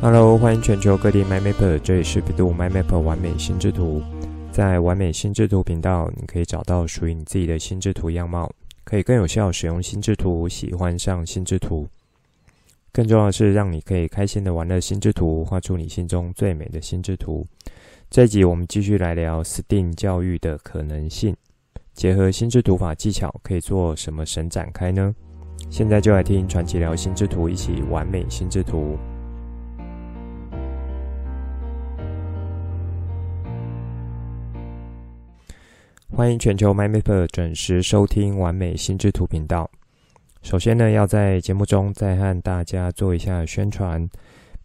Hello，欢迎全球各地 MyMapper，这里是 bEDU MyMapper 完美心智图。在完美心智图频道，你可以找到属于你自己的心智图样貌，可以更有效使用心智图，喜欢上心智图。更重要的是，让你可以开心的玩乐心智图，画出你心中最美的心智图。这一集我们继续来聊 STEAM 教育的可能性，结合心智图法技巧，可以做什么神展开呢？现在就来听传奇聊心智图，一起完美心智图。欢迎全球 MyMapper 准时收听完美心智图频道。首先呢，要在节目中再和大家做一下宣传。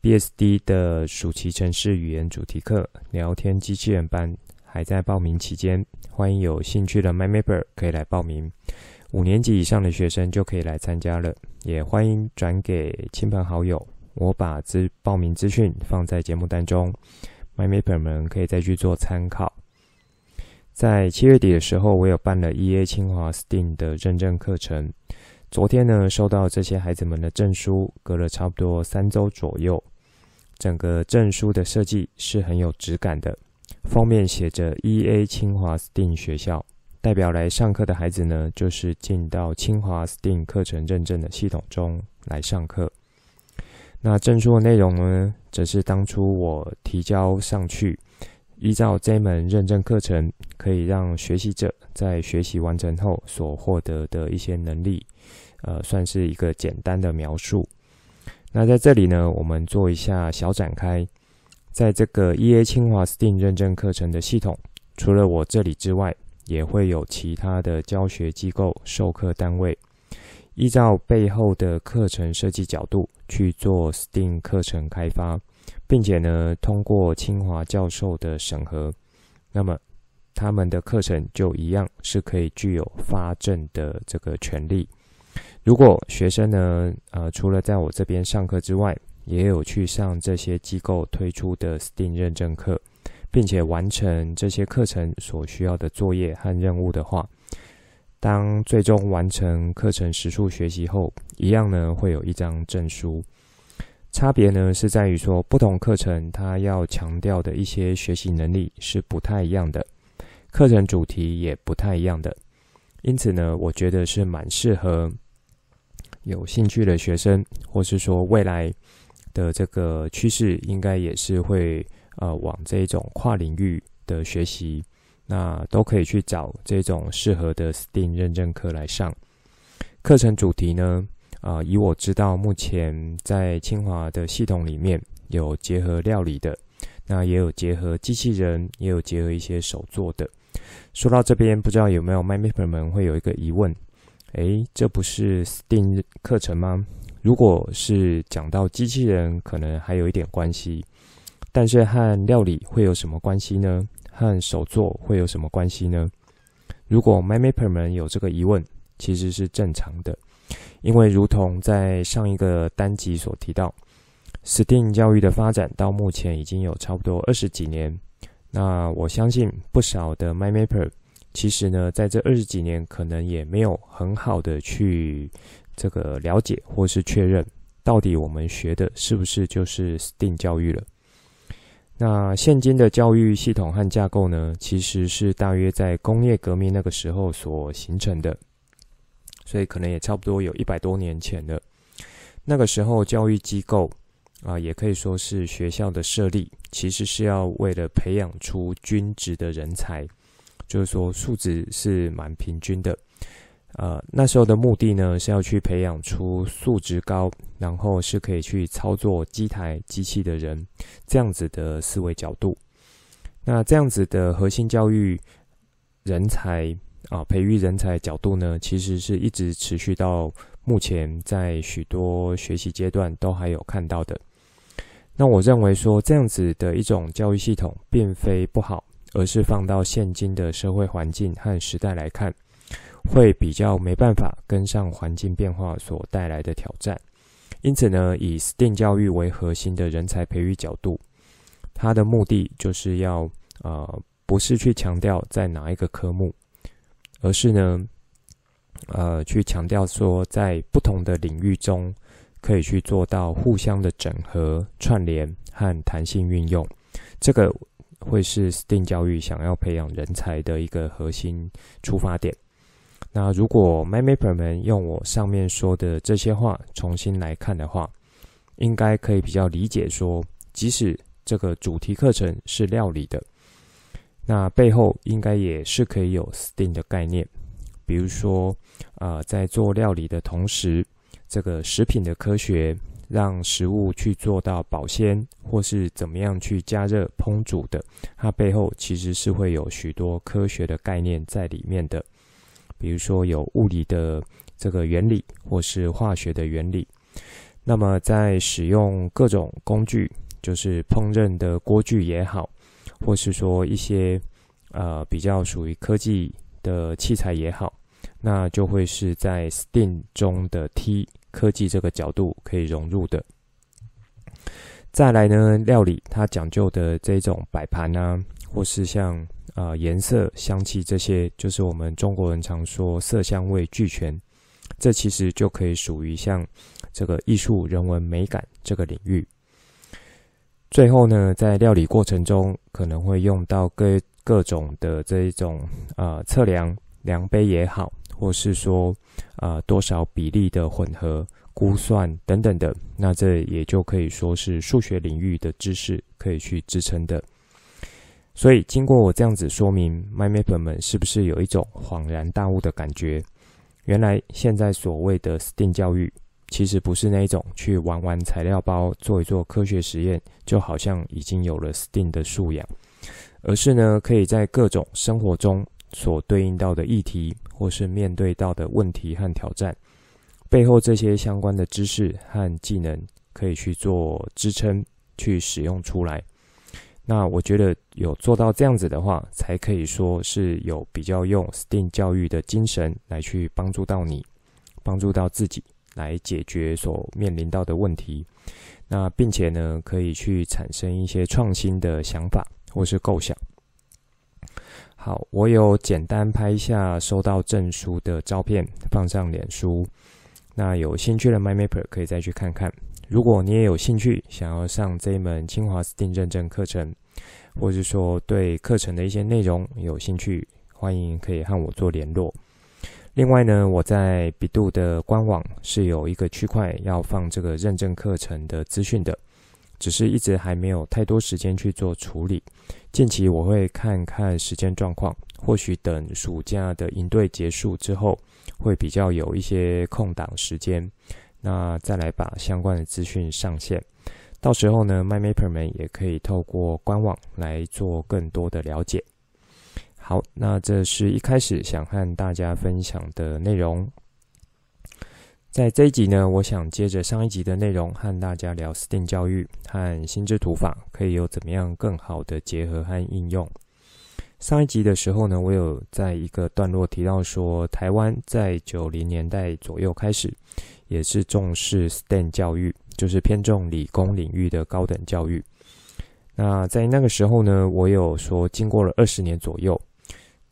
BSD 的暑期城市语言主题课聊天机器人班还在报名期间，欢迎有兴趣的 MyMapper 可以来报名。五年级以上的学生就可以来参加了，也欢迎转给亲朋好友。我把资报名资讯放在节目当中，MyMapper 们可以再去做参考。在七月底的时候，我有办了 EA 清华 STEAM 的认证课程。昨天呢，收到这些孩子们的证书，隔了差不多三周左右。整个证书的设计是很有质感的，封面写着 “EA 清华 STEAM 学校”，代表来上课的孩子呢，就是进到清华 STEAM 课程认证的系统中来上课。那证书的内容呢，则是当初我提交上去，依照这门认证课程，可以让学习者在学习完成后所获得的一些能力，呃，算是一个简单的描述。那在这里呢，我们做一下小展开。在这个 EA 清华 STEAM 认证课程的系统，除了我这里之外，也会有其他的教学机构、授课单位，依照背后的课程设计角度去做 STEAM 课程开发，并且呢，通过清华教授的审核，那么他们的课程就一样是可以具有发证的这个权利。如果学生呢，呃，除了在我这边上课之外，也有去上这些机构推出的 STEAM 认证课，并且完成这些课程所需要的作业和任务的话，当最终完成课程实数学习后，一样呢会有一张证书。差别呢是在于说，不同课程它要强调的一些学习能力是不太一样的，课程主题也不太一样的，因此呢，我觉得是蛮适合。有兴趣的学生，或是说未来的这个趋势，应该也是会呃往这种跨领域的学习，那都可以去找这种适合的 STEAM 认证课来上。课程主题呢，啊、以我知道，目前在清华的系统里面有结合料理的，那也有结合机器人，也有结合一些手作的。说到这边，不知道有没有 MyMapper 们会有一个疑问？诶，这不是 STEAM 课程吗？如果是讲到机器人，可能还有一点关系，但是和料理会有什么关系呢？和手作会有什么关系呢？如果 MyMapper 们有这个疑问，其实是正常的，因为如同在上一个单集所提到，STEAM 教育的发展到目前已经有差不多二十几年，那我相信不少的 MyMapper。其实呢，在这二十几年，可能也没有很好的去这个了解或是确认，到底我们学的是不是就是 STEAM 教育了。那现今的教育系统和架构呢，其实是大约在工业革命那个时候所形成的，所以可能也差不多有一百多年前了。那个时候，教育机构啊，也可以说是学校的设立，其实是要为了培养出均值的人才。就是说，素质是蛮平均的。呃，那时候的目的呢，是要去培养出素质高，然后是可以去操作机台机器的人，这样子的思维角度。那这样子的核心教育人才啊，培育人才角度呢，其实是一直持续到目前，在许多学习阶段都还有看到的。那我认为说，这样子的一种教育系统，并非不好。而是放到现今的社会环境和时代来看，会比较没办法跟上环境变化所带来的挑战。因此呢，以 STEAM 教育为核心的人才培育角度，它的目的就是要呃，不是去强调在哪一个科目，而是呢，呃，去强调说在不同的领域中可以去做到互相的整合、串联和弹性运用。这个会是 STEAM 教育想要培养人才的一个核心出发点。那如果 MyMapper 们用我上面说的这些话重新来看的话，应该可以比较理解说，即使这个主题课程是料理的，那背后应该也是可以有 STEAM 的概念。比如说，啊、在做料理的同时，这个食品的科学，让食物去做到保鲜，或是怎么样去加热烹煮的，它背后其实是会有许多科学的概念在里面的。比如说有物理的这个原理，或是化学的原理。那么在使用各种工具，就是烹饪的锅具也好，或是说一些呃比较属于科技的器材也好，那就会是在 STEAM 中的 T 科技这个角度可以融入的。再来呢，料理它讲究的这种摆盘啊，或是像、呃、颜色、香气这些，就是我们中国人常说色香味俱全，这其实就可以属于像这个艺术、人文、美感这个领域。最后呢，在料理过程中可能会用到各各种的这一种、呃、测量量杯也好，或是说啊、呃、多少比例的混合估算等等的，那这也就可以说是数学领域的知识可以去支撑的。所以经过我这样子说明，my map 们是不是有一种恍然大悟的感觉？原来现在所谓的 STEAM 教育，其实不是那一种去玩玩材料包、做一做科学实验，就好像已经有了 STEAM 的素养。而是呢，可以在各种生活中所对应到的议题，或是面对到的问题和挑战，背后这些相关的知识和技能，可以去做支撑，去使用出来。那我觉得有做到这样子的话，才可以说是有比较用 STEAM 教育的精神来去帮助到你，帮助到自己，来解决所面临到的问题。那并且呢，可以去产生一些创新的想法。或是构想。好，我有简单拍一下收到证书的照片，放上脸书。那有兴趣的 MyMapper 可以再去看看。如果你也有兴趣想要上这一门清华 STEAM 认证课程，或是说对课程的一些内容有兴趣，欢迎可以和我做联络。另外呢，我在百度的官网是有一个区块要放这个认证课程的资讯的。只是一直还没有太多时间去做处理，近期我会看看时间状况，或许等暑假的营队结束之后，会比较有一些空档时间，那再来把相关的资讯上线。到时候呢，MyMapper 们也可以透过官网来做更多的了解。好，那这是一开始想和大家分享的内容。在这一集呢，我想接着上一集的内容，和大家聊 STEAM 教育和心智图法可以有怎么样更好的结合和应用。上一集的时候呢，我有在一个段落提到说，台湾在九零年代左右开始，也是重视 STEM 教育，就是偏重理工领域的高等教育。那在那个时候呢，我有说，经过了二十年左右，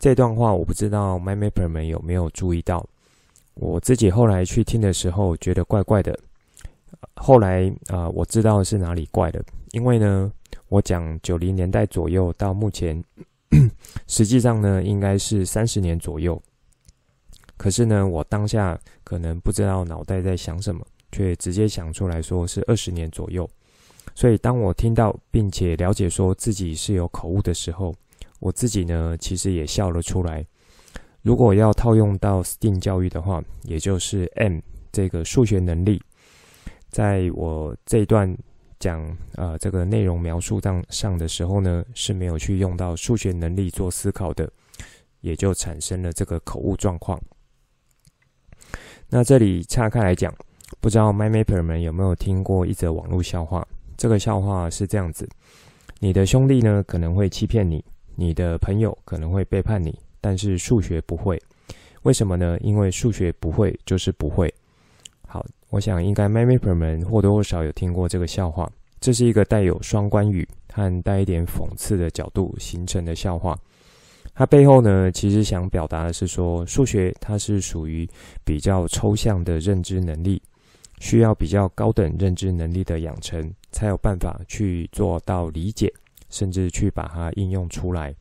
这段话我不知道 MyMapper 们有没有注意到。我自己后来去听的时候，觉得怪怪的。后来啊、我知道是哪里怪的，因为呢，我讲九零年代左右到目前，实际上呢，应该是三十年左右。可是呢，我当下可能不知道脑袋在想什么，却直接想出来说是二十年左右。所以当我听到并且了解说自己是有口误的时候，我自己呢，其实也笑了出来。如果要套用到 STEAM 教育的话，也就是 M 这个数学能力，在我这一段讲呃这个内容描述上上的时候呢，是没有去用到数学能力做思考的，也就产生了这个口误状况。那这里岔开来讲，不知道 MyMapper 们有没有听过一则网络笑话？这个笑话是这样子：你的兄弟呢可能会欺骗你，你的朋友可能会背叛你。但是数学不会，为什么呢？因为数学不会就是不会。好，我想应该 MyMapper 们或多或少有听过这个笑话。这是一个带有双关语和带一点讽刺的角度形成的笑话。它背后呢，其实想表达的是说，数学它是属于比较抽象的认知能力，需要比较高等认知能力的养成，才有办法去做到理解，甚至去把它应用出来。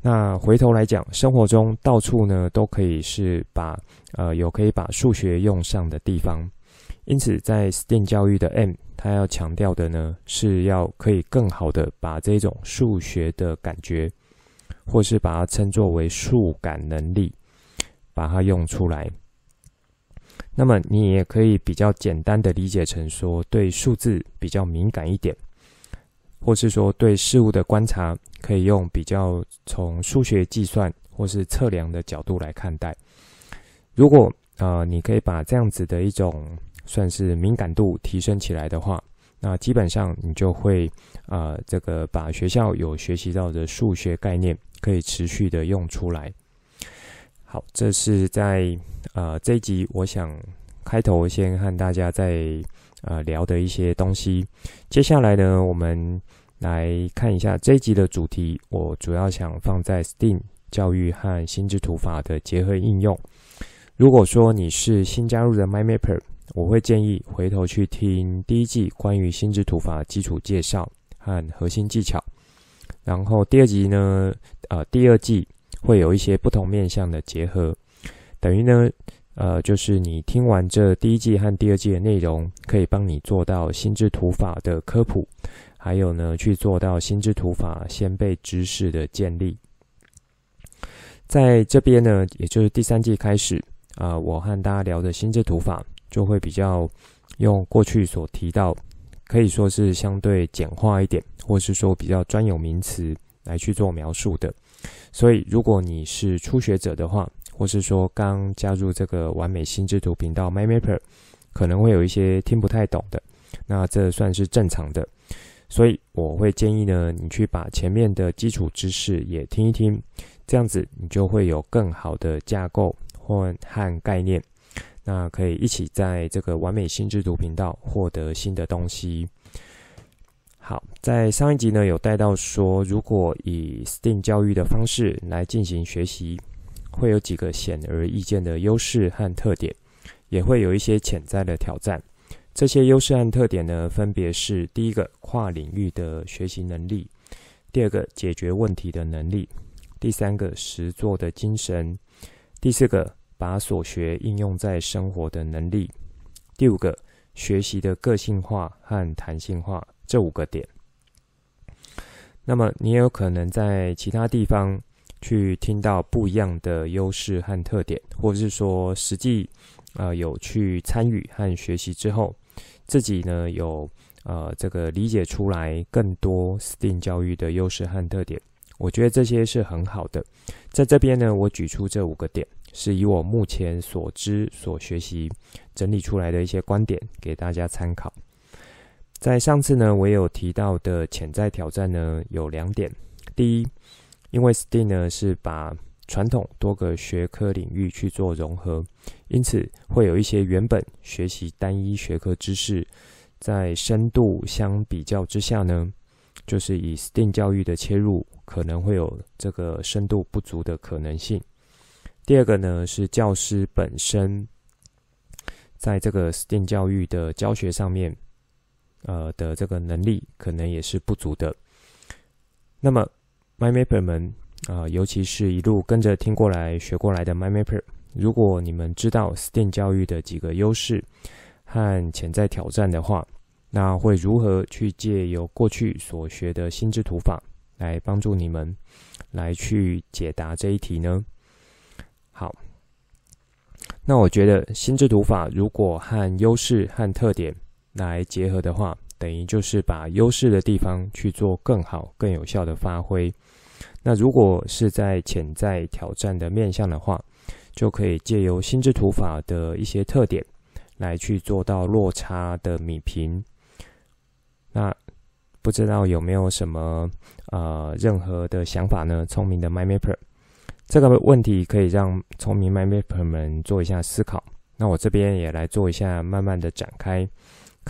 那回头来讲，生活中到处呢都可以是把呃有可以把数学用上的地方，因此在 STEAM 教育的 M，它要强调的呢是要可以更好的把这种数学的感觉，或是把它称作为数感能力，把它用出来。那么你也可以比较简单的理解成说，对数字比较敏感一点。或是说对事物的观察，可以用比较从数学计算或是测量的角度来看待。如果呃你可以把这样子的一种算是敏感度提升起来的话，那基本上你就会呃这个把学校有学习到的数学概念可以持续的用出来。好，这是在呃这一集我想开头先和大家在。呃，聊的一些东西。接下来呢，我们来看一下这一集的主题。我主要想放在 STEAM 教育和心智图法的结合应用。如果说你是新加入的 MyMapper，我会建议回头去听第一季关于心智图法基础介绍和核心技巧。然后第二集呢，呃，第二季会有一些不同面向的结合，等于呢。呃，就是你听完这第一季和第二季的内容，可以帮你做到心智图法的科普，还有呢，去做到心智图法先辈知识的建立。在这边呢，也就是第三季开始啊，我和大家聊的心智图法就会比较用过去所提到，可以说是相对简化一点，或是说比较专有名词来去做描述的。所以，如果你是初学者的话，或是说刚加入这个完美心智图频道 MyMapper，可能会有一些听不太懂的，那这算是正常的。所以我会建议呢，你去把前面的基础知识也听一听，这样子你就会有更好的架构或和概念，那可以一起在这个完美心智图频道获得新的东西。好，在上一集呢有带到说，如果以 STEAM 教育的方式来进行学习。会有几个显而易见的优势和特点，也会有一些潜在的挑战。这些优势和特点呢，分别是：第一个，跨领域的学习能力；第二个，解决问题的能力；第三个，实作的精神；第四个，把所学应用在生活的能力；第五个，学习的个性化和弹性化。这五个点。那么，你也有可能在其他地方。去听到不一样的优势和特点，或者是说实际呃有去参与和学习之后，自己呢有呃这个理解出来更多 STEAM 教育的优势和特点，我觉得这些是很好的。在这边呢，我举出这五个点，是以我目前所知所学习整理出来的一些观点给大家参考。在上次呢，我有提到的潜在挑战呢有两点，第一。因为 STEAM 呢是把传统多个学科领域去做融合，因此会有一些原本学习单一学科知识，在深度相比较之下呢，就是以 STEAM 教育的切入，可能会有这个深度不足的可能性。第二个呢是教师本身在这个 STEAM 教育的教学上面，呃的这个能力可能也是不足的。那么 MyMapper 们啊、呃，尤其是一路跟着听过来、学过来的 MyMapper，如果你们知道 STEAM 教育的几个优势和潜在挑战的话，那会如何去借由过去所学的心智图法来帮助你们来去解答这一题呢？好，那我觉得心智图法如果和优势和特点来结合的话，等于就是把优势的地方去做更好、更有效的发挥。那如果是在潜在挑战的面向的话，就可以借由心智图法的一些特点来去做到落差的弭平。那不知道有没有什么呃任何的想法呢？聪明的 MyMapper，这个问题可以让聪明 MyMapper 们做一下思考。那我这边也来做一下慢慢的展开。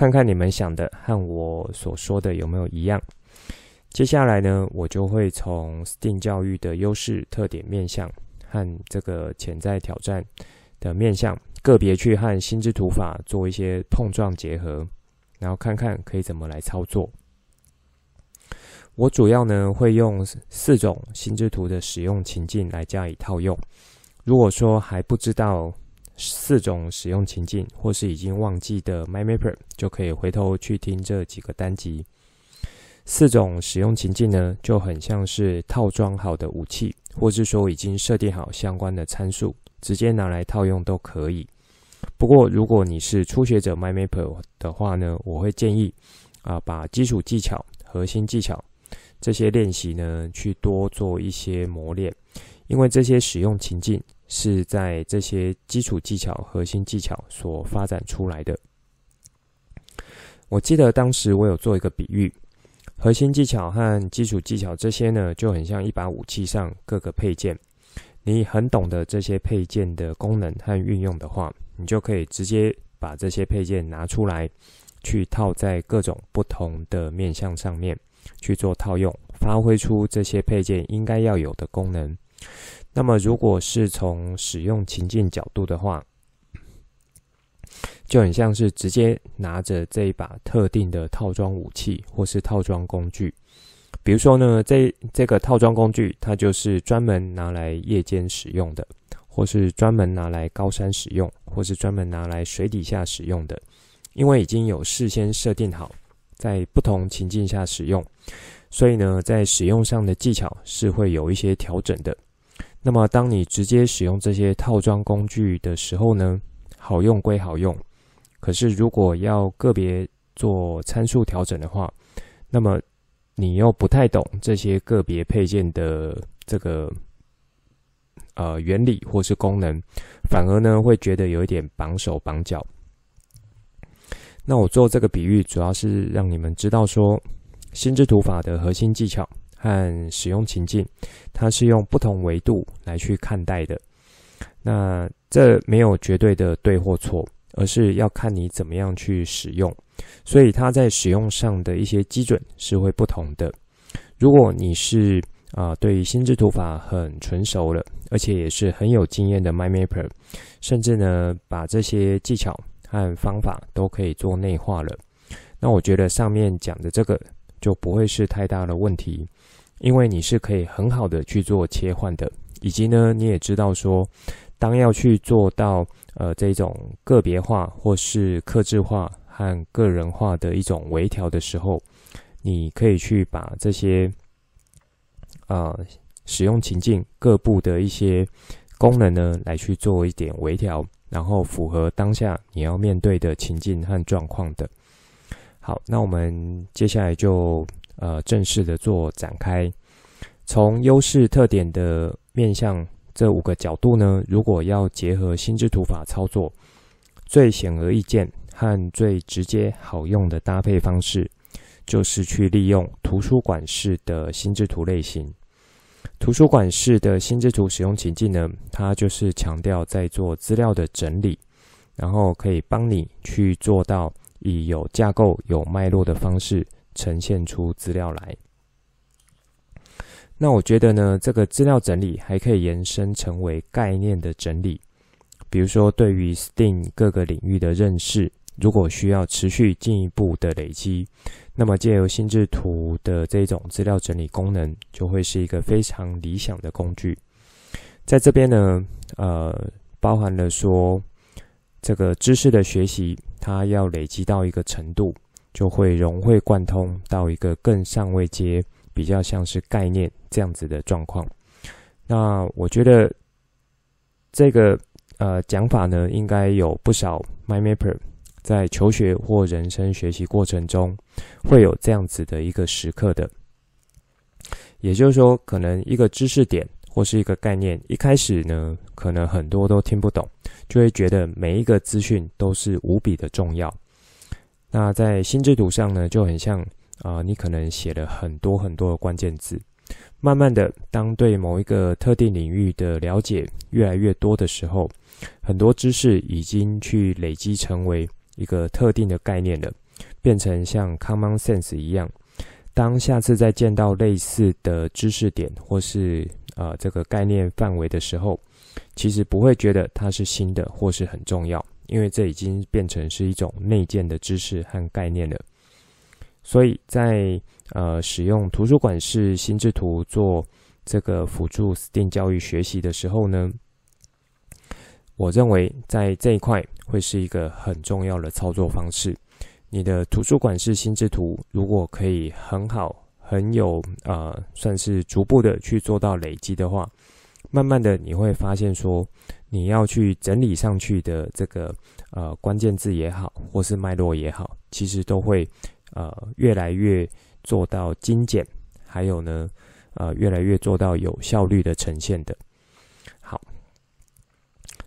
看看你们想的和我所说的有没有一样。接下来呢，我就会从 STEAM 教育的优势、特点、面向和这个潜在挑战的面向个别去和心智图法做一些碰撞结合，然后看看可以怎么来操作。我主要呢会用四种心智图的使用情境来加以套用。如果说还不知道四种使用情境，或是已经忘记的 MyMapper，就可以回头去听这几个单集。四种使用情境呢，就很像是套装好的武器，或是说已经设定好相关的参数，直接拿来套用都可以。不过，如果你是初学者 MyMapper 的话呢，我会建议啊，把基础技巧、核心技巧。这些练习呢，去多做一些磨练，因为这些使用情境是在这些基础技巧、核心技巧所发展出来的。我记得当时我有做一个比喻，核心技巧和基础技巧这些呢，就很像一把武器上各个配件。你很懂得这些配件的功能和运用的话，你就可以直接把这些配件拿出来，去套在各种不同的面向上面。去做套用，发挥出这些配件应该要有的功能。那么，如果是从使用情境角度的话，就很像是直接拿着这一把特定的套装武器或是套装工具。比如说呢，这这个套装工具它就是专门拿来夜间使用的，或是专门拿来高山使用，或是专门拿来水底下使用的，因为已经有事先设定好。在不同情境下使用，所以呢，在使用上的技巧是会有一些调整的。那么，当你直接使用这些套装工具的时候呢，好用归好用，可是如果要个别做参数调整的话，那么你又不太懂这些个别配件的这个呃原理或是功能，反而呢会觉得有一点绑手绑脚。那我做这个比喻，主要是让你们知道说，心智图法的核心技巧和使用情境，它是用不同维度来去看待的。那这没有绝对的对或错，而是要看你怎么样去使用。所以它在使用上的一些基准是会不同的。如果你是啊、对于心智图法很纯熟了，而且也是很有经验的 MindMapper，甚至呢，把这些技巧。和方法都可以做内化了，那我觉得上面讲的这个就不会是太大的问题，因为你是可以很好的去做切换的，以及呢，你也知道说，当要去做到呃这种个别化或是克制化和个人化的一种微调的时候，你可以去把这些呃使用情境各部的一些功能呢，来去做一点微调。然后符合当下你要面对的情境和状况的。好，那我们接下来就呃正式的做展开。从优势特点的面向这五个角度呢，如果要结合心智图法操作，最显而易见和最直接好用的搭配方式，就是去利用图书馆式的心智图类型。图书馆式的心智图使用情境呢，它就是强调在做资料的整理，然后可以帮你去做到以有架构、有脉络的方式呈现出资料来。那我觉得呢，这个资料整理还可以延伸成为概念的整理，比如说对于 STEAM 各个领域的认识。如果需要持续进一步的累积，那么借由心智图的这种资料整理功能，就会是一个非常理想的工具。在这边呢，呃，包含了说这个知识的学习，它要累积到一个程度，就会融会贯通到一个更上位阶，比较像是概念这样子的状况。那我觉得这个呃讲法呢，应该有不少 MindMapper。在求学或人生学习过程中，会有这样子的一个时刻的，也就是说，可能一个知识点或是一个概念，一开始呢，可能很多都听不懂，就会觉得每一个资讯都是无比的重要。那在心智图上呢，就很像啊、你可能写了很多很多的关键字，慢慢的，当对某一个特定领域的了解越来越多的时候，很多知识已经去累积成为。一个特定的概念了，变成像 common sense 一样。当下次再见到类似的知识点或是呃这个概念范围的时候，其实不会觉得它是新的或是很重要，因为这已经变成是一种内建的知识和概念了。所以在呃使用图书馆式心智图做这个辅助电教育学习的时候呢，我认为在这一块会是一个很重要的操作方式。你的图书馆式心智图如果可以很好、很有呃，算是逐步的去做到累积的话，慢慢的你会发现说，你要去整理上去的这个呃关键字也好，或是脉络也好，其实都会呃越来越做到精简，还有呢呃越来越做到有效率的呈现的。好，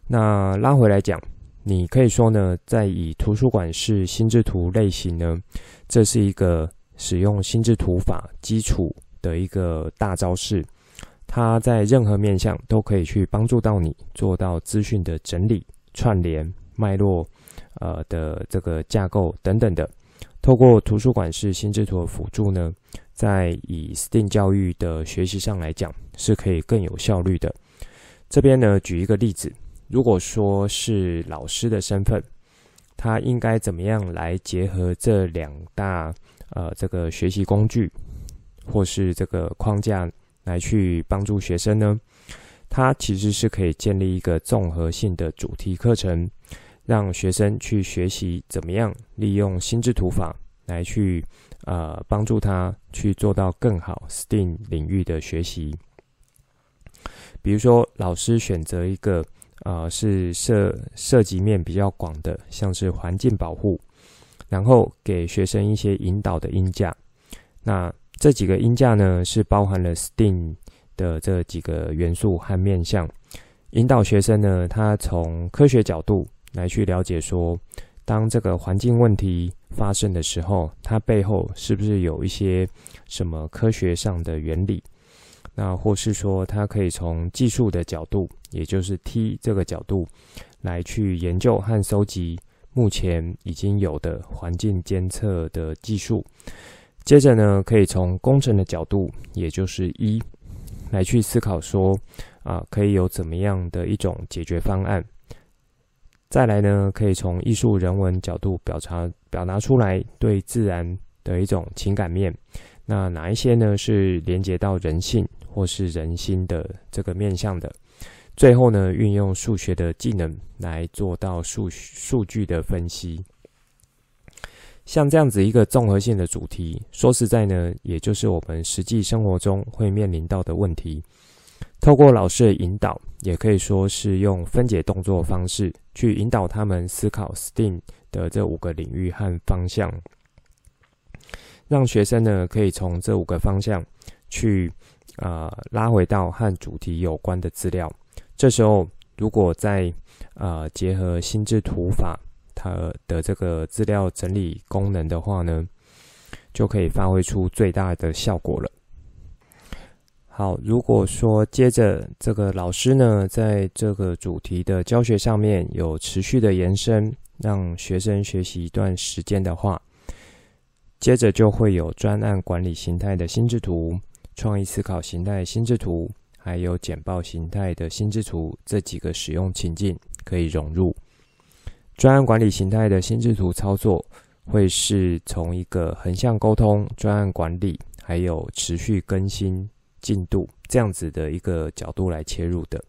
那拉回来讲。你可以说呢，在以图书馆式心智图类型呢，这是一个使用心智图法基础的一个大招式，它在任何面向都可以去帮助到你做到资讯的整理、串联、脉络，呃的这个架构等等的。透过图书馆式心智图的辅助呢，在以 STEAM 教育的学习上来讲，是可以更有效率的。这边呢，举一个例子。如果说是老师的身份，他应该怎么样来结合这两大呃这个学习工具，或是这个框架来去帮助学生呢？他其实是可以建立一个综合性的主题课程，让学生去学习怎么样利用心智图法来去呃帮助他去做到更好 STEAM 领域的学习。比如说，老师选择一个。呃，是涉涉及面比较广的，像是环境保护，然后给学生一些引导的音架。那这几个音架呢，是包含了 STEAM 的这几个元素和面向，引导学生呢，他从科学角度来去了解说，当这个环境问题发生的时候，它背后是不是有一些什么科学上的原理？那或是说，他可以从技术的角度，也就是 T 这个角度，来去研究和搜集目前已经有的环境监测的技术。接着呢，可以从工程的角度，也就是一来去思考说，啊，可以有怎么样的一种解决方案。再来呢，可以从艺术人文角度表达表达出来对自然的一种情感面。那哪一些呢，是连接到人性？或是人心的这个面向的，最后呢，运用数学的技能来做到数数据的分析。像这样子一个综合性的主题，说实在呢，也就是我们实际生活中会面临到的问题。透过老师的引导，也可以说是用分解动作方式去引导他们思考 STEAM 的这五个领域和方向，让学生呢可以从这五个方向去。呃，拉回到和主题有关的资料，这时候如果再呃结合心智图法它的这个资料整理功能的话呢，就可以发挥出最大的效果了。好，如果说接着这个老师呢，在这个主题的教学上面有持续的延伸，让学生学习一段时间的话，接着就会有专案管理形态的心智图。创意思考形态心智图，还有简报形态的心智图，这几个使用情境可以融入。专案管理形态的心智图操作，会是从一个横向沟通、专案管理，还有持续更新进度这样子的一个角度来切入的。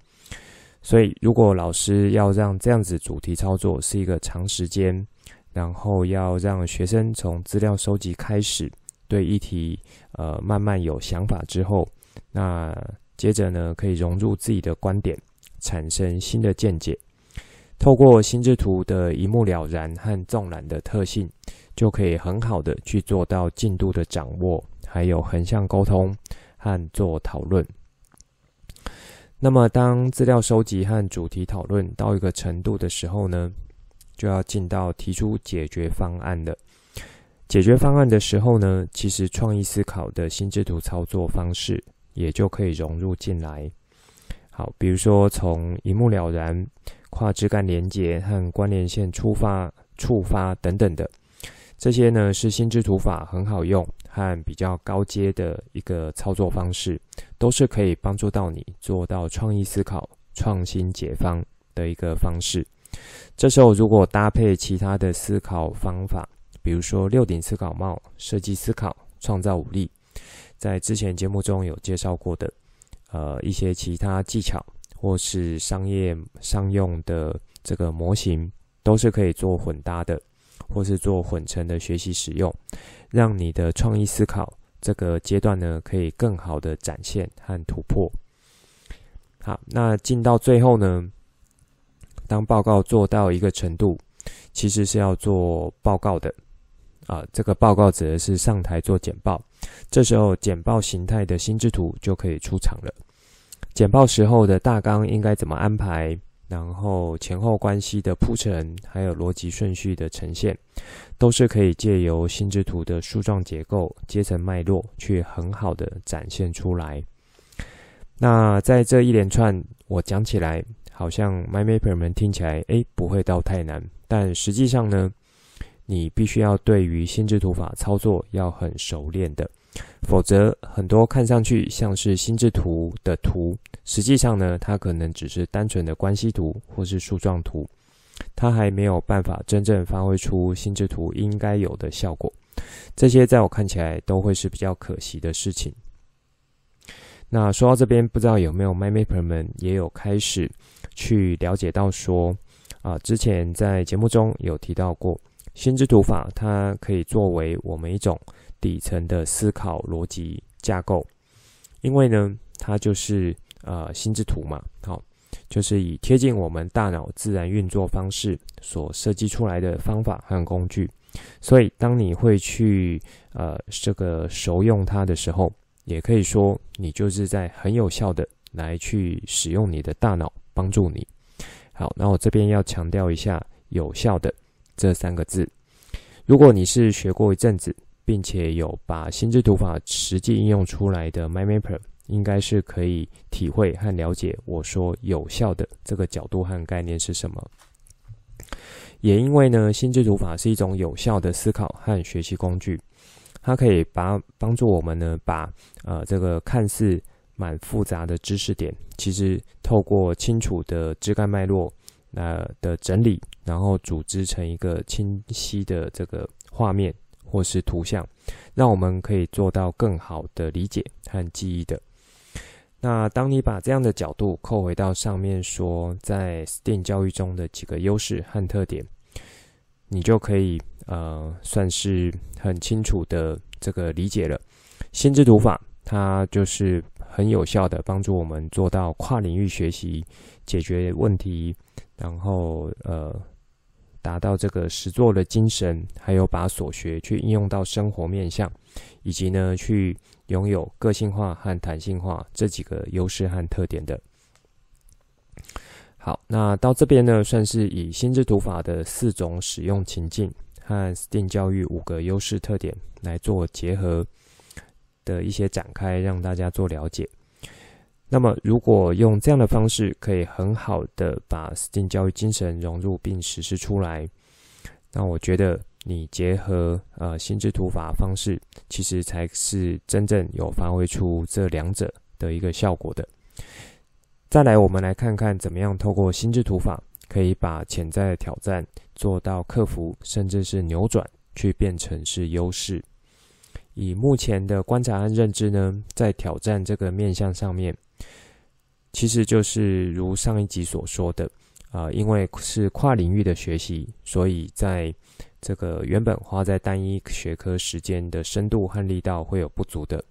所以，如果老师要让这样子主题操作是一个长时间，然后要让学生从资料收集开始。对议题，呃，慢慢有想法之后，那接着呢，可以融入自己的观点，产生新的见解。透过心智图的一目了然和纵览的特性，就可以很好的去做到进度的掌握，还有横向沟通和做讨论。那么，当资料收集和主题讨论到一个程度的时候呢，就要进到提出解决方案的。解决方案的时候呢，其实创意思考的心智图操作方式也就可以融入进来。好，比如说从一目了然、跨枝干连接和关联线触发、触发等等的，这些呢是心智图法很好用和比较高阶的一个操作方式，都是可以帮助到你做到创意思考、创新解方的一个方式。这时候如果搭配其他的思考方法，比如说六顶思考帽、设计思考、创造五力，在之前节目中有介绍过的，呃，一些其他技巧或是商业商用的这个模型，都是可以做混搭的，或是做混成的学习使用，让你的创意思考这个阶段呢，可以更好的展现和突破。好，那进到最后呢，当报告做到一个程度，其实是要做报告的啊。这个报告指的是上台做简报，这时候简报形态的心智图就可以出场了。简报时候的大纲应该怎么安排？然后前后关系的铺陈，还有逻辑顺序的呈现，都是可以借由心智图的树状结构、阶层脉络，去很好的展现出来。那在这一连串我讲起来，好像 MindMapper 们听起来，诶，不会到太难，但实际上呢，你必须要对于心智图法操作要很熟练的。否则，很多看上去像是心智图的图，实际上呢，它可能只是单纯的关系图或是树状图，它还没有办法真正发挥出心智图应该有的效果。这些在我看起来都会是比较可惜的事情。那说到这边，不知道有没有 MyMapper 们也有开始去了解到说，啊，之前在节目中有提到过，心智图法它可以作为我们一种。底层的思考逻辑架构，因为呢，它就是呃心智图嘛，好，就是以贴近我们大脑自然运作方式所设计出来的方法和工具，所以当你会去呃这个熟用它的时候，也可以说你就是在很有效的来去使用你的大脑帮助你。好，那我这边要强调一下“有效的”这三个字，如果你是学过一阵子。并且有把心智图法实际应用出来的 m y Mapper，应该是可以体会和了解我说有效的这个角度和概念是什么。也因为呢，心智图法是一种有效的思考和学习工具，它可以把帮助我们呢，把呃这个看似蛮复杂的知识点，其实透过清楚的枝干脉络呃的整理，然后组织成一个清晰的这个画面。或是图像，让我们可以做到更好的理解和记忆的。那当你把这样的角度扣回到上面说，在 STEAM 教育中的几个优势和特点，你就可以呃算是很清楚的这个理解了。心智图法它就是很有效的帮助我们做到跨领域学习、解决问题，然后呃。达到这个实作的精神，还有把所学去应用到生活面向，以及呢，去拥有个性化和弹性化这几个优势和特点的。好，那到这边呢，算是以心智图法的四种使用情境和 STEAM 教育五个优势特点来做结合的一些展开，让大家做了解。那么，如果用这样的方式，可以很好的把 STEAM 教育精神融入并实施出来，那我觉得你结合呃心智图法方式，其实才是真正有发挥出这两者的一个效果的。再来，我们来看看怎么样透过心智图法，可以把潜在的挑战做到克服，甚至是扭转，去变成是优势。以目前的观察和认知呢，在挑战这个面向上面。其实就是如上一集所说的，啊、因为是跨领域的学习，所以在这个原本花在单一学科时间的深度和力道会有不足的，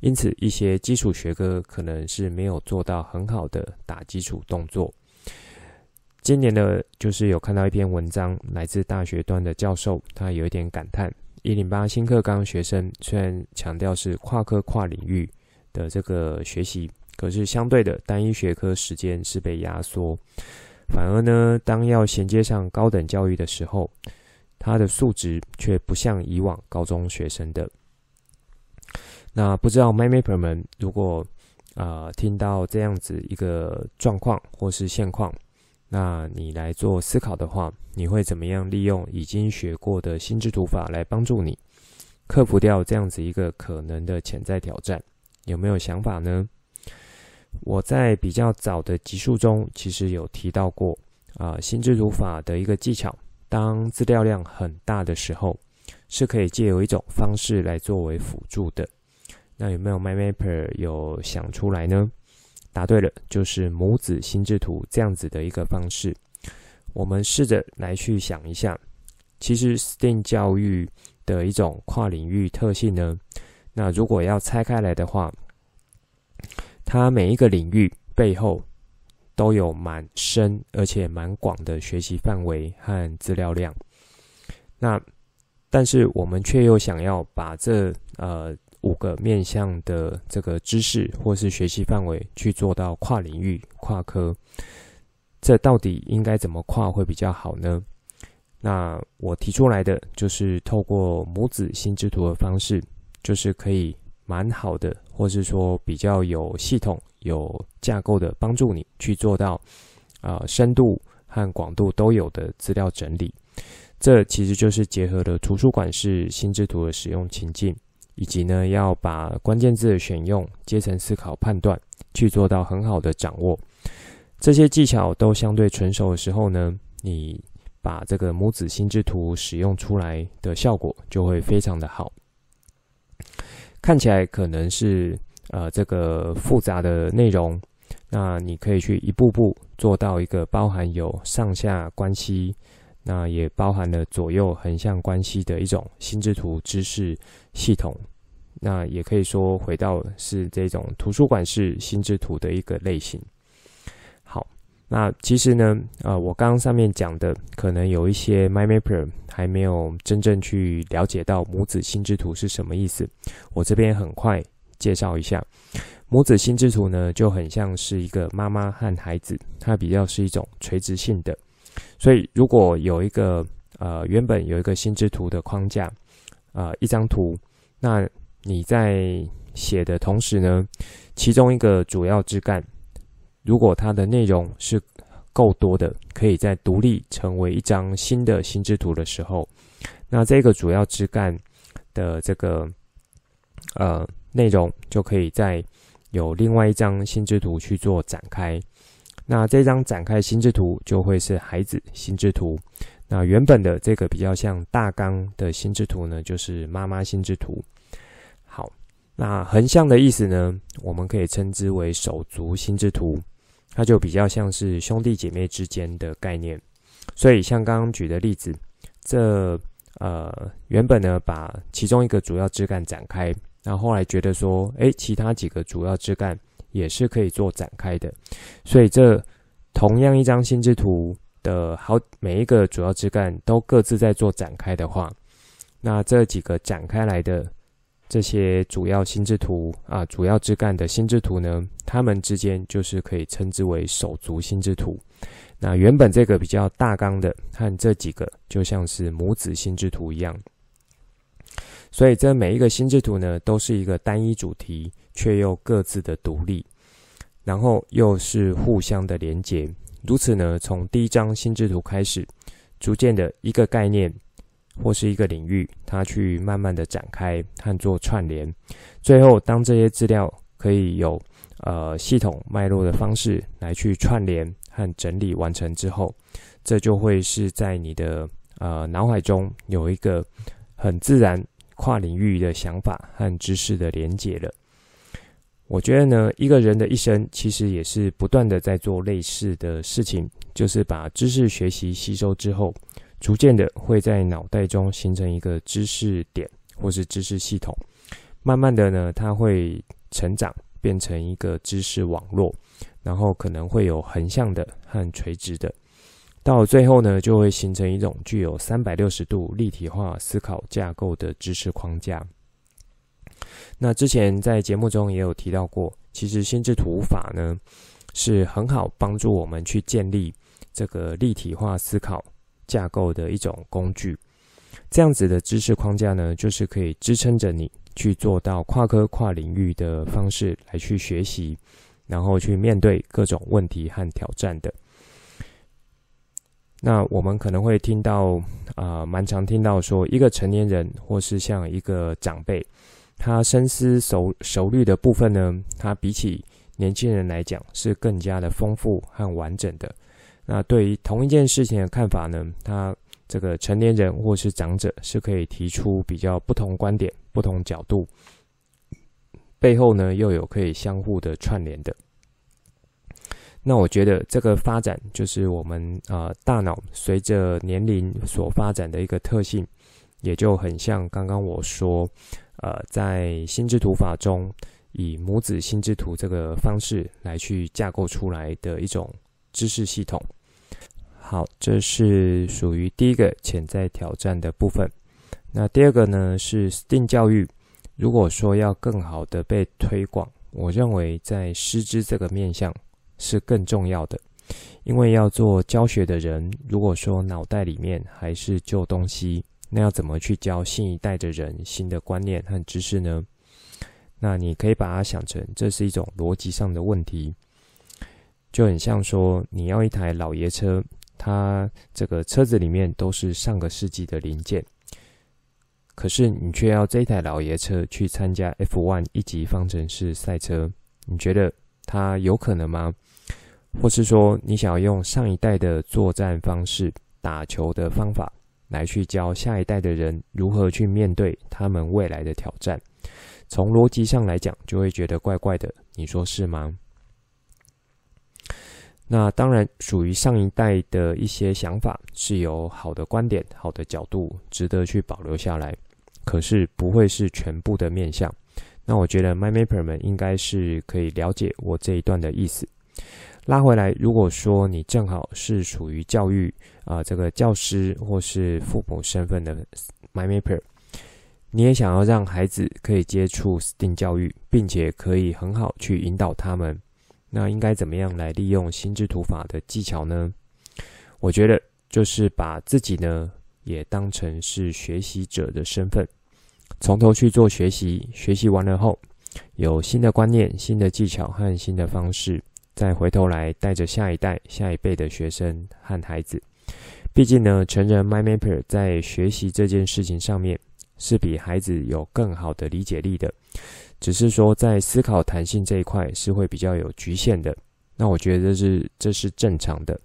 因此一些基础学科可能是没有做到很好的打基础动作。今年呢，就是有看到一篇文章，来自大学端的教授，他有一点感叹：一零八新课纲学生虽然强调是跨科跨领域的这个学习。可是相对的，单一学科时间是被压缩，反而呢，当要衔接上高等教育的时候，他的素质却不像以往高中学生的。那不知道 My Mapper 们如果啊、听到这样子一个状况或是现况，那你来做思考的话，你会怎么样利用已经学过的心智图法来帮助你克服掉这样子一个可能的潜在挑战？有没有想法呢？我在比较早的集数中，其实有提到过啊、心智图法的一个技巧。当资料量很大的时候，是可以借由一种方式来作为辅助的。那有没有 MyMapper 有想出来呢？答对了，就是母子心智图这样子的一个方式。我们试着来去想一下，其实 STEAM 教育的一种跨领域特性呢，那如果要拆开来的话，它每一个领域背后都有蛮深而且蛮广的学习范围和资料量。那但是我们却又想要把这呃五个面向的这个知识或是学习范围去做到跨领域、跨科，这到底应该怎么跨会比较好呢？那我提出来的就是透过母子心智图的方式，就是可以。蛮好的，或是说比较有系统、有架构的，帮助你去做到、呃、深度和广度都有的资料整理。这其实就是结合了图书馆式心智图的使用情境，以及呢要把关键字的选用、阶层思考、判断去做到很好的掌握。这些技巧都相对纯熟的时候呢，你把这个母子心智图使用出来的效果就会非常的好。看起来可能是呃这个复杂的内容，那你可以去一步步做到一个包含有上下关系，那也包含了左右横向关系的一种心智图知识系统，那也可以说回到是这种图书馆式心智图的一个类型。那其实呢，呃，我刚刚上面讲的，可能有一些 MyMapper 还没有真正去了解到母子心智图是什么意思。我这边很快介绍一下，母子心智图呢，就很像是一个妈妈和孩子，它比较是一种垂直性的。所以如果有一个呃原本有一个心智图的框架，呃一张图，那你在写的同时呢，其中一个主要枝干。如果它的内容是够多的，可以在独立成为一张新的心智图的时候，那这个主要枝干的这个呃内容就可以在有另外一张心智图去做展开。那这张展开心智图就会是孩子心智图。那原本的这个比较像大纲的心智图呢，就是妈妈心智图。好，那横向的意思呢，我们可以称之为手足心智图。它就比较像是兄弟姐妹之间的概念，所以像刚刚举的例子，这呃原本呢把其中一个主要枝干展开，然后后来觉得说，诶，其他几个主要枝干也是可以做展开的，所以这同样一张心智图的好每一个主要枝干都各自在做展开的话，那这几个展开来的。这些主要心智图啊，主要枝干的心智图呢，它们之间就是可以称之为手足心智图。那原本这个比较大纲的，和这几个就像是母子心智图一样。所以这每一个心智图呢，都是一个单一主题，却又各自的独立，然后又是互相的连结。如此呢，从第一张心智图开始，逐渐的一个概念。或是一个领域，它去慢慢的展开和做串联，最后当这些资料可以有呃系统脉络的方式来去串联和整理完成之后，这就会是在你的呃脑海中有一个很自然跨领域的想法和知识的连结了。我觉得呢，一个人的一生其实也是不断的在做类似的事情，就是把知识学习吸收之后。逐渐的会在脑袋中形成一个知识点或是知识系统，慢慢的呢，它会成长变成一个知识网络，然后可能会有横向的和垂直的，到最后呢，就会形成一种具有三百六十度立体化思考架构的知识框架。那之前在节目中也有提到过，其实心智图法呢是很好帮助我们去建立这个立体化思考。架构的一种工具，这样子的知识框架呢，就是可以支撑着你去做到跨科跨领域的方式来去学习，然后去面对各种问题和挑战的。那我们可能会听到啊，蛮常听到说，一个成年人或是像一个长辈，他深思熟熟虑的部分呢，他比起年轻人来讲是更加的丰富和完整的。那对于同一件事情的看法呢，他这个成年人或是长者是可以提出比较不同观点、不同角度，背后呢又有可以相互的串联的。那我觉得这个发展就是我们啊、呃、大脑随着年龄所发展的一个特性，也就很像刚刚我说，呃，在心智图法中以母子心智图这个方式来去架构出来的一种知识系统。好，这是属于第一个潜在挑战的部分。那第二个呢是 STEAM 教育，如果说要更好的被推广，我认为在师资这个面向是更重要的。因为要做教学的人，如果说脑袋里面还是旧东西，那要怎么去教新一代的人新的观念和知识呢？那你可以把它想成这是一种逻辑上的问题，就很像说你要一台老爷车。它这个车子里面都是上个世纪的零件，可是你却要这台老爷车去参加 F1 一级方程式赛车，你觉得它有可能吗？或是说你想要用上一代的作战方式、打球的方法来去教下一代的人如何去面对他们未来的挑战？从逻辑上来讲，就会觉得怪怪的，你说是吗？那当然，属于上一代的一些想法是有好的观点、好的角度，值得去保留下来。可是不会是全部的面向。那我觉得 MyMapper 们应该是可以了解我这一段的意思。拉回来，如果说你正好是属于教育啊、这个教师或是父母身份的 MyMapper，你也想要让孩子可以接触 STEAM 教育，并且可以很好去引导他们。那应该怎么样来利用心智图法的技巧呢？我觉得就是把自己呢也当成是学习者的身份，从头去做学习，学习完了后有新的观念、新的技巧和新的方式，再回头来带着下一代、下一辈的学生和孩子。毕竟呢，成人 MyMapper 在学习这件事情上面是比孩子有更好的理解力的。只是说，在思考弹性这一块是会比较有局限的。那我觉得这是这是正常的，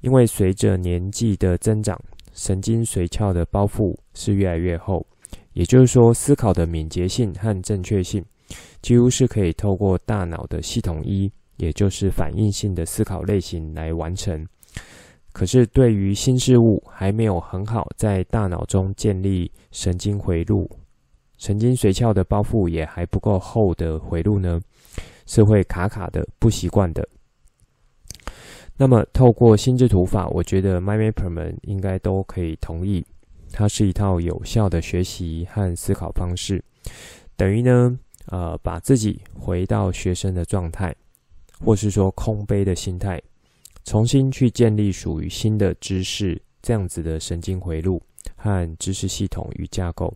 因为随着年纪的增长，神经髓鞘的包覆是越来越厚，也就是说，思考的敏捷性和正确性几乎是可以透过大脑的系统一，也就是反应性的思考类型来完成。可是，对于新事物还没有很好在大脑中建立神经回路。神经髓鞘的包覆也还不够厚的回路呢，是会卡卡的，不习惯的。那么，透过心智图法，我觉得 MyMapper 们应该都可以同意，它是一套有效的学习和思考方式。等于呢，呃，把自己回到学生的状态，或是说空杯的心态，重新去建立属于新的知识这样子的神经回路和知识系统与架构。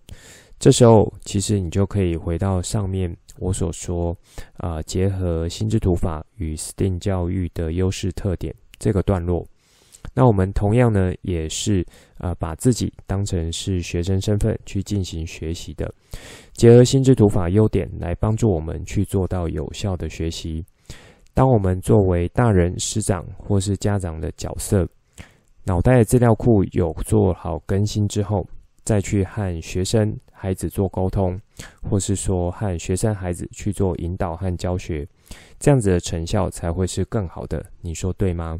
这时候，其实你就可以回到上面我所说，啊、结合心智图法与 STEAM 教育的优势特点这个段落。那我们同样呢，也是啊、把自己当成是学生身份去进行学习的，结合心智图法优点来帮助我们去做到有效的学习。当我们作为大人、师长或是家长的角色，脑袋资料库有做好更新之后，再去和学生、孩子做沟通，或是说和学生、孩子去做引导和教学，这样子的成效才会是更好的。你说对吗？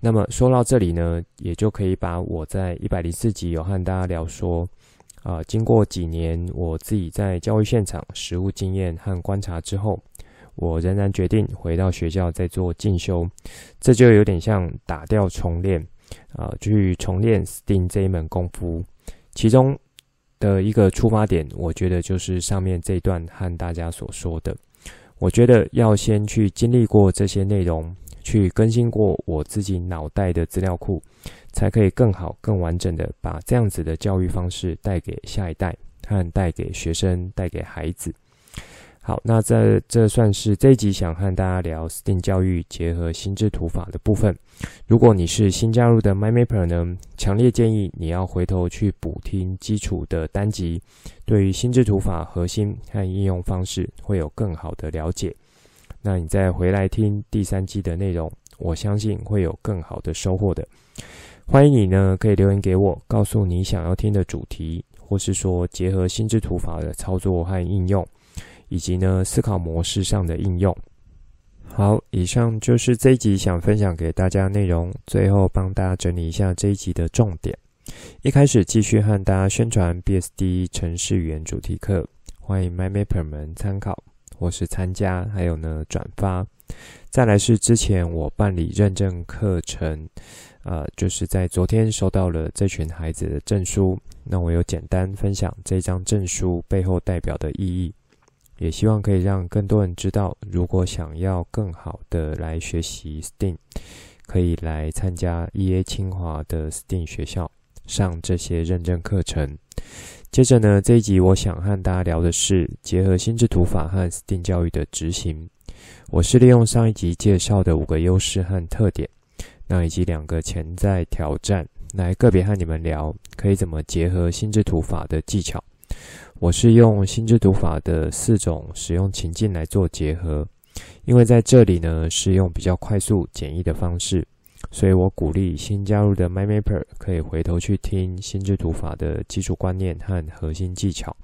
那么说到这里呢，也就可以把我在一百零四集有和大家聊说，啊、经过几年我自己在教育现场实务经验和观察之后，我仍然决定回到学校再做进修，这就有点像打掉重练。啊，去重练 STEAM 这一门功夫，其中的一个出发点，我觉得就是上面这一段和大家所说的。我觉得要先去经历过这些内容，去更新过我自己脑袋的资料库，才可以更好、更完整的把这样子的教育方式带给下一代，和带给学生、带给孩子。好，那这这算是这一集想和大家聊 STEAM 教育结合心智图法的部分。如果你是新加入的 MyMapper 呢，强烈建议你要回头去补听基础的单集，对于心智图法核心和应用方式会有更好的了解。那你再回来听第三季的内容，我相信会有更好的收获的。欢迎你呢，可以留言给我，告诉你想要听的主题，或是说结合心智图法的操作和应用。以及呢，思考模式上的应用。好，以上就是这一集想分享给大家内容。最后帮大家整理一下这一集的重点。一开始继续和大家宣传 BSD 程式语言主题课，欢迎 MyMapper 们参考或是参加，还有呢转发。再来是之前我办理认证课程，呃，就是在昨天收到了这群孩子的证书。那我有简单分享这张证书背后代表的意义。也希望可以让更多人知道，如果想要更好的来学习 STEAM，可以来参加 EA 清华的 STEAM 学校，上这些认证课程。接着呢，这一集我想和大家聊的是结合心智图法和 STEAM 教育的执行。我是利用上一集介绍的五个优势和特点，那以及两个潜在挑战，来个别和你们聊，可以怎么结合心智图法的技巧。我是用心智图法的四种使用情境来做结合，因为在这里呢是用比较快速简易的方式，所以我鼓励新加入的 MyMapper 可以回头去听心智图法的基础观念和核心技巧。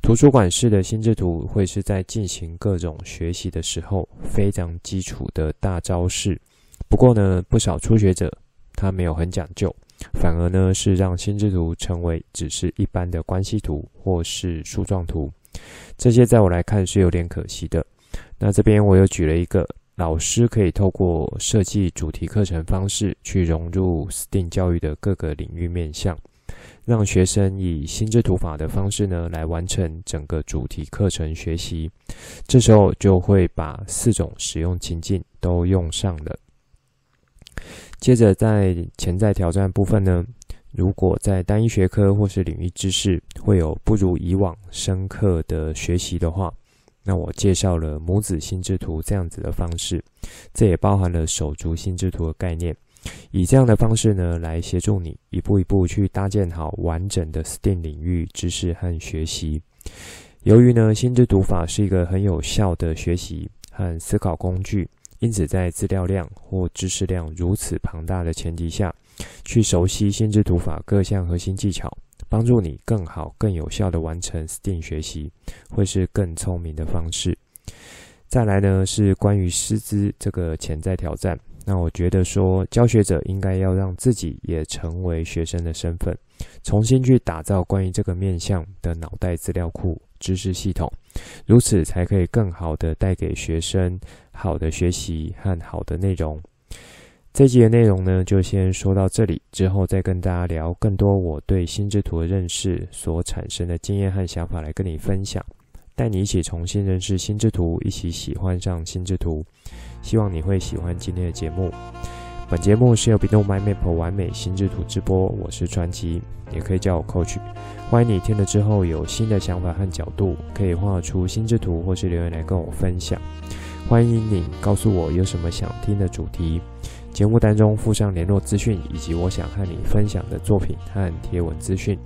图书馆式的心智图会是在进行各种学习的时候非常基础的大招式，不过呢，不少初学者他没有很讲究。反而呢，是让心智图成为只是一般的关系图或是树状图，这些在我来看是有点可惜的。那这边我又举了一个老师可以透过设计主题课程方式去融入 STEAM 教育的各个领域面向，让学生以心智图法的方式呢来完成整个主题课程学习。这时候就会把四种使用情境都用上了。接着，在潜在挑战部分呢，如果在单一学科或是领域知识会有不如以往深刻的学习的话，那我介绍了母子心智图这样子的方式，这也包含了手足心智图的概念，以这样的方式呢，来协助你一步一步去搭建好完整的 STEAM 领域知识和学习。由于呢，心智图法是一个很有效的学习和思考工具。因此，在资料量或知识量如此庞大的前提下，去熟悉心智图法各项核心技巧，帮助你更好、更有效地完成 STEAM 学习，会是更聪明的方式。再来呢，是关于师资这个潜在挑战。那我觉得说，教学者应该要让自己也成为学生的身份，重新去打造关于这个面向的脑袋资料库。知识系统，如此才可以更好的带给学生好的学习和好的内容。这集的内容呢，就先说到这里，之后再跟大家聊更多我对心智图的认识所产生的经验和想法来跟你分享，带你一起重新认识心智图，一起喜欢上心智图。希望你会喜欢今天的节目。本节目是由 b e n o My Map 完美心智图直播，我是传奇，也可以叫我 Coach。欢迎你听了之后有新的想法和角度，可以画出心智图或是留言来跟我分享。欢迎你告诉我有什么想听的主题，节目当中附上联络资讯以及我想和你分享的作品和贴文资讯。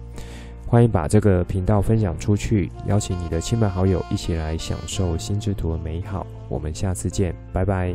欢迎把这个频道分享出去，邀请你的亲朋好友一起来享受心之图的美好。我们下次见，拜拜。